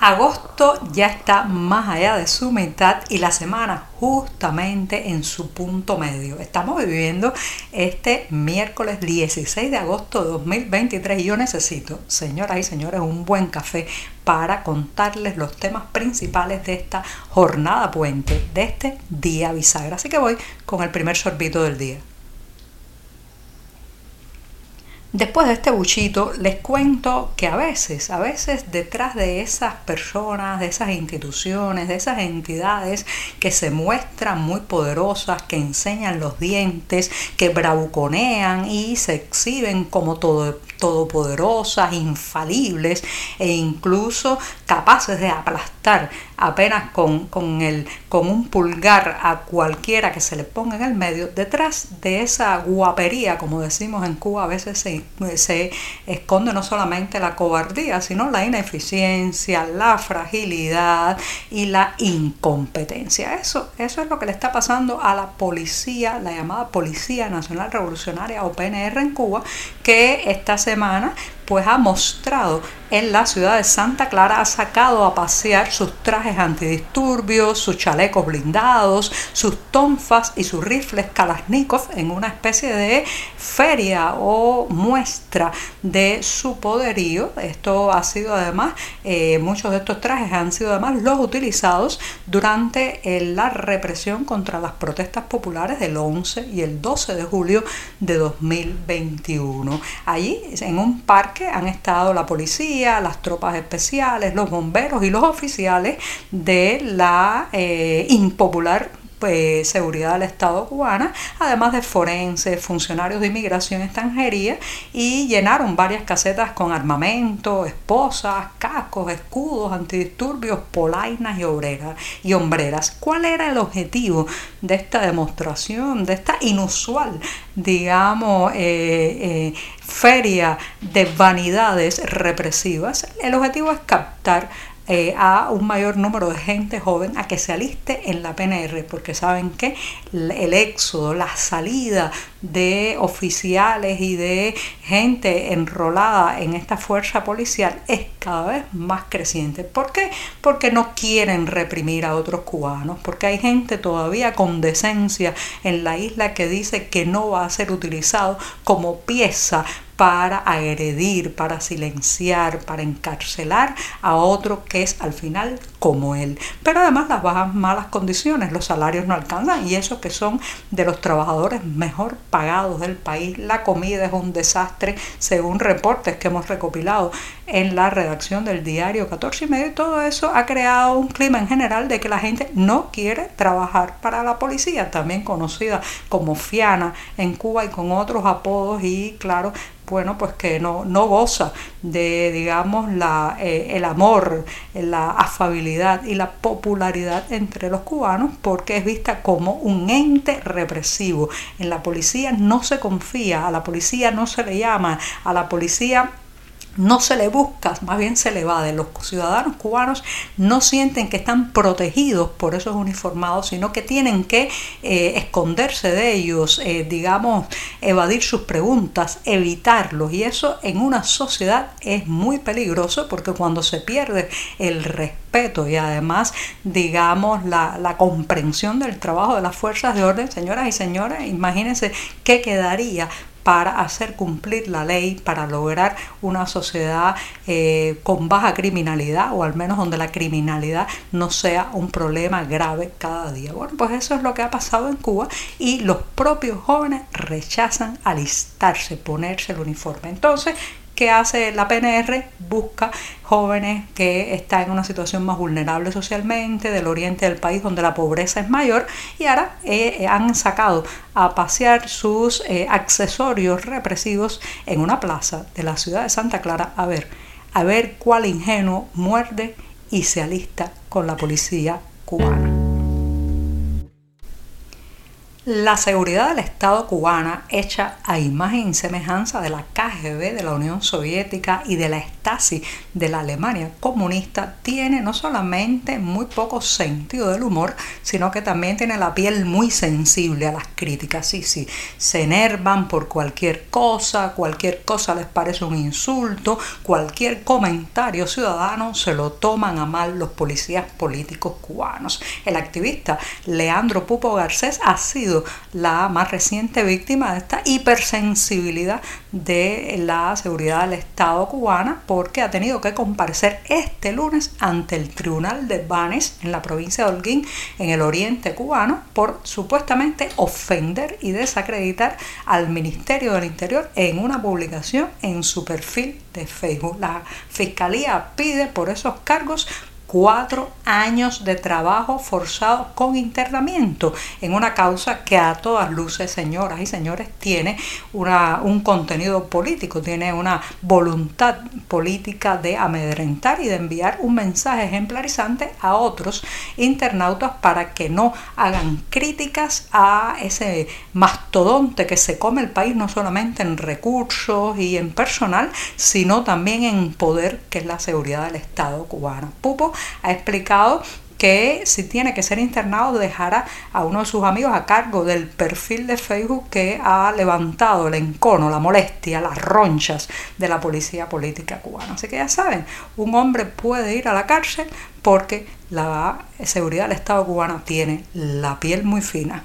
Agosto ya está más allá de su mitad y la semana justamente en su punto medio. Estamos viviendo este miércoles 16 de agosto de 2023 y yo necesito, señoras y señores, un buen café para contarles los temas principales de esta jornada puente, de este día bisagra. Así que voy con el primer sorbito del día. Después de este buchito, les cuento que a veces, a veces detrás de esas personas, de esas instituciones, de esas entidades que se muestran muy poderosas, que enseñan los dientes, que bravuconean y se exhiben como todo, todopoderosas, infalibles e incluso capaces de aplastar apenas con, con, el, con un pulgar a cualquiera que se le ponga en el medio, detrás de esa guapería, como decimos en Cuba, a veces se, se esconde no solamente la cobardía, sino la ineficiencia, la fragilidad y la incompetencia. Eso, eso es lo que le está pasando a la policía, la llamada Policía Nacional Revolucionaria o PNR en Cuba, que esta semana pues ha mostrado en la ciudad de Santa Clara, ha sacado a pasear sus trajes antidisturbios, sus chalecos blindados, sus tonfas y sus rifles Kalashnikov en una especie de feria o muestra de su poderío. Esto ha sido además, eh, muchos de estos trajes han sido además los utilizados durante eh, la represión contra las protestas populares del 11 y el 12 de julio de 2021. Allí, en un parque han estado la policía, las tropas especiales, los bomberos y los oficiales de la eh, impopular pues, seguridad del Estado cubana, además de forenses, funcionarios de inmigración extranjería, y llenaron varias casetas con armamento, esposas, cascos, escudos, antidisturbios, polainas y, obreras, y hombreras. ¿Cuál era el objetivo de esta demostración, de esta inusual, digamos, eh, eh, feria de vanidades represivas? El objetivo es captar eh, a un mayor número de gente joven a que se aliste en la PNR, porque saben que el éxodo, la salida de oficiales y de gente enrolada en esta fuerza policial es cada vez más creciente. ¿Por qué? Porque no quieren reprimir a otros cubanos, porque hay gente todavía con decencia en la isla que dice que no va a ser utilizado como pieza para agredir, para silenciar, para encarcelar a otro que es al final como él. Pero además las bajas malas condiciones, los salarios no alcanzan y eso que son de los trabajadores mejor pagados del país. La comida es un desastre según reportes que hemos recopilado en la redacción del diario 14 y medio. Todo eso ha creado un clima en general de que la gente no quiere trabajar para la policía, también conocida como Fiana en Cuba y con otros apodos y claro, bueno, pues que no, no goza de, digamos, la, eh, el amor, la afabilidad y la popularidad entre los cubanos porque es vista como un ente represivo. En la policía no se confía, a la policía no se le llama, a la policía no se le busca, más bien se le va de Los ciudadanos cubanos no sienten que están protegidos por esos uniformados, sino que tienen que eh, esconderse de ellos, eh, digamos, evadir sus preguntas, evitarlos. Y eso en una sociedad es muy peligroso porque cuando se pierde el respeto y además, digamos, la, la comprensión del trabajo de las fuerzas de orden, señoras y señores, imagínense qué quedaría para hacer cumplir la ley, para lograr una sociedad eh, con baja criminalidad o al menos donde la criminalidad no sea un problema grave cada día. Bueno, pues eso es lo que ha pasado en Cuba y los propios jóvenes rechazan alistarse, ponerse el uniforme. Entonces, ¿Qué hace la PNR? Busca jóvenes que están en una situación más vulnerable socialmente, del oriente del país donde la pobreza es mayor, y ahora eh, han sacado a pasear sus eh, accesorios represivos en una plaza de la ciudad de Santa Clara a ver, a ver cuál ingenuo muerde y se alista con la policía cubana. La seguridad del Estado cubana, hecha a imagen y semejanza de la KGB de la Unión Soviética y de la Stasi de la Alemania comunista, tiene no solamente muy poco sentido del humor, sino que también tiene la piel muy sensible a las críticas. Sí, sí, se enervan por cualquier cosa, cualquier cosa les parece un insulto, cualquier comentario ciudadano se lo toman a mal los policías políticos cubanos. El activista Leandro Pupo Garcés ha sido la más reciente víctima de esta hipersensibilidad de la seguridad del Estado cubana porque ha tenido que comparecer este lunes ante el Tribunal de Banes en la provincia de Holguín, en el oriente cubano, por supuestamente ofender y desacreditar al Ministerio del Interior en una publicación en su perfil de Facebook. La Fiscalía pide por esos cargos cuatro años de trabajo forzado con internamiento en una causa que a todas luces, señoras y señores, tiene una, un contenido político, tiene una voluntad política de amedrentar y de enviar un mensaje ejemplarizante a otros internautas para que no hagan críticas a ese mastodonte que se come el país no solamente en recursos y en personal, sino también en poder que es la seguridad del Estado cubano. Pupo ha explicado que si tiene que ser internado dejará a uno de sus amigos a cargo del perfil de Facebook que ha levantado el encono, la molestia, las ronchas de la policía política cubana. Así que ya saben, un hombre puede ir a la cárcel porque la seguridad del Estado cubano tiene la piel muy fina.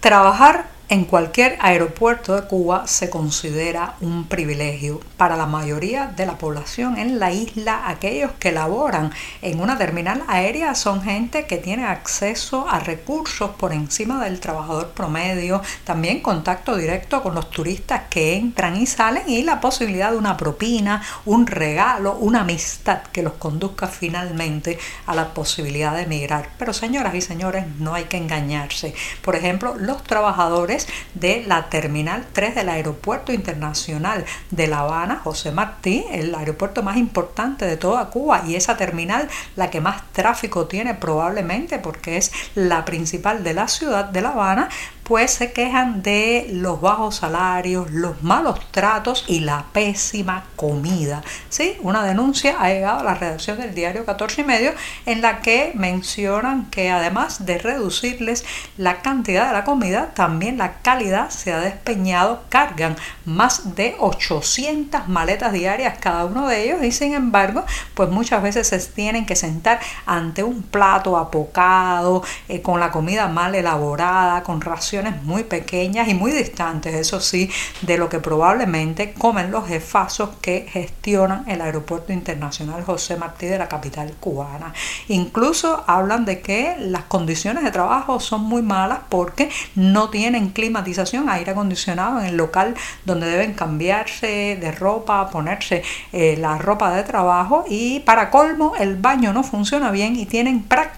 Trabajar en cualquier aeropuerto de Cuba se considera un privilegio. Para la mayoría de la población en la isla, aquellos que laboran en una terminal aérea son gente que tiene acceso a recursos por encima del trabajador promedio, también contacto directo con los turistas que entran y salen y la posibilidad de una propina, un regalo, una amistad que los conduzca finalmente a la posibilidad de emigrar. Pero señoras y señores, no hay que engañarse. Por ejemplo, los trabajadores de la Terminal 3 del Aeropuerto Internacional de La Habana, José Martí, el aeropuerto más importante de toda Cuba. Y esa terminal la que más tráfico tiene probablemente porque es la principal de la ciudad de La Habana, pues se quejan de los bajos salarios, los malos tratos y la pésima comida. ¿Sí? Una denuncia ha llegado a la redacción del diario 14 y medio en la que mencionan que además de reducirles la cantidad de la comida, también la calidad se ha despeñado, cargan más de 800 maletas diarias cada uno de ellos y sin embargo, pues muchas veces se tienen que sentar ante un plato apocado, eh, con la comida mal elaborada, con raciones muy pequeñas y muy distantes, eso sí, de lo que probablemente comen los jefazos que gestionan el Aeropuerto Internacional José Martí de la capital cubana. Incluso hablan de que las condiciones de trabajo son muy malas porque no tienen climatización, aire acondicionado en el local donde deben cambiarse de ropa, ponerse eh, la ropa de trabajo y para colmo el baño no funciona bien y tienen prácticamente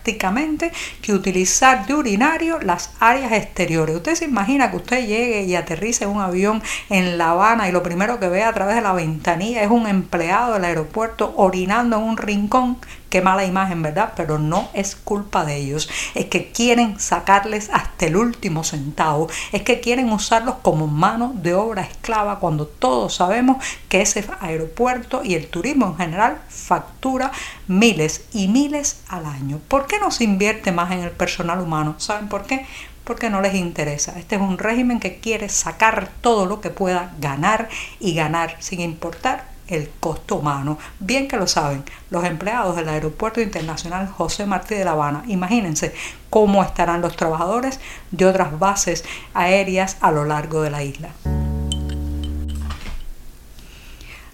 que utilizar de urinario las áreas exteriores Usted se imagina que usted llegue y aterrice un avión en La Habana y lo primero que ve a través de la ventanilla es un empleado del aeropuerto orinando en un rincón. Qué mala imagen, ¿verdad? Pero no es culpa de ellos. Es que quieren sacarles hasta el último centavo. Es que quieren usarlos como mano de obra esclava cuando todos sabemos que ese aeropuerto y el turismo en general factura miles y miles al año. ¿Por qué no se invierte más en el personal humano? ¿Saben por qué? porque no les interesa. Este es un régimen que quiere sacar todo lo que pueda ganar y ganar sin importar el costo humano. Bien que lo saben los empleados del Aeropuerto Internacional José Martí de La Habana. Imagínense cómo estarán los trabajadores de otras bases aéreas a lo largo de la isla.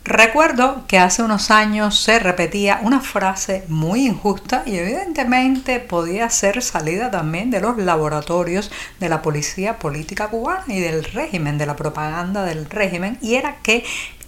Recuerdo que hace unos años se repetía una frase muy injusta y evidentemente podía ser salida también de los laboratorios de la policía política cubana y del régimen, de la propaganda del régimen, y era que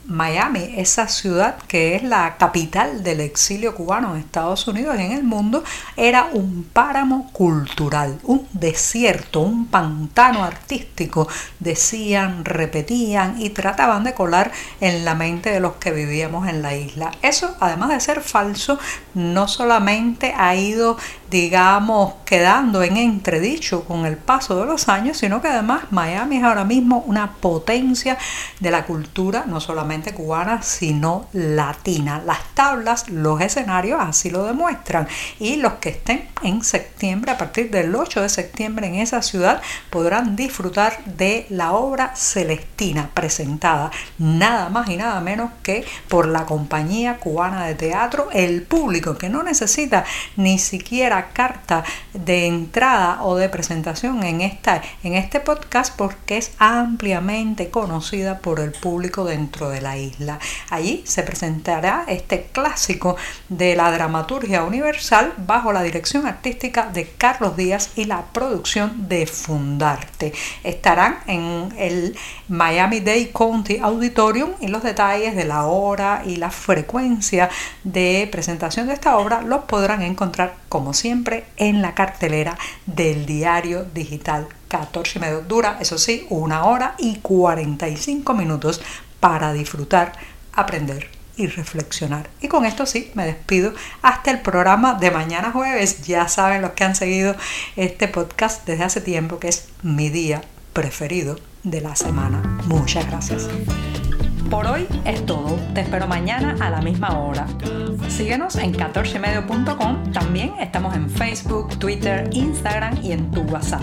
Miami, esa ciudad que es la capital del exilio cubano en Estados Unidos y en el mundo, era un páramo cultural, un desierto, un pantano artístico, decían, repetían y trataban de colar en la mente de los que vivíamos en la isla. Eso, además de ser falso, no solamente ha ido digamos, quedando en entredicho con el paso de los años, sino que además Miami es ahora mismo una potencia de la cultura, no solamente cubana, sino latina. Las tablas, los escenarios así lo demuestran. Y los que estén en septiembre, a partir del 8 de septiembre en esa ciudad, podrán disfrutar de la obra Celestina presentada nada más y nada menos que por la compañía cubana de teatro, el público que no necesita ni siquiera carta de entrada o de presentación en, esta, en este podcast porque es ampliamente conocida por el público dentro de isla. Allí se presentará este clásico de la dramaturgia universal bajo la dirección artística de Carlos Díaz y la producción de Fundarte. Estarán en el Miami Dade County Auditorium y los detalles de la hora y la frecuencia de presentación de esta obra los podrán encontrar como siempre en la cartelera del diario digital 14 y medio. Dura, eso sí, una hora y 45 minutos para disfrutar, aprender y reflexionar. Y con esto sí, me despido hasta el programa de mañana jueves. Ya saben los que han seguido este podcast desde hace tiempo que es mi día preferido de la semana. Muchas gracias. Por hoy es todo. Te espero mañana a la misma hora. Síguenos en 14medio.com. También estamos en Facebook, Twitter, Instagram y en tu WhatsApp.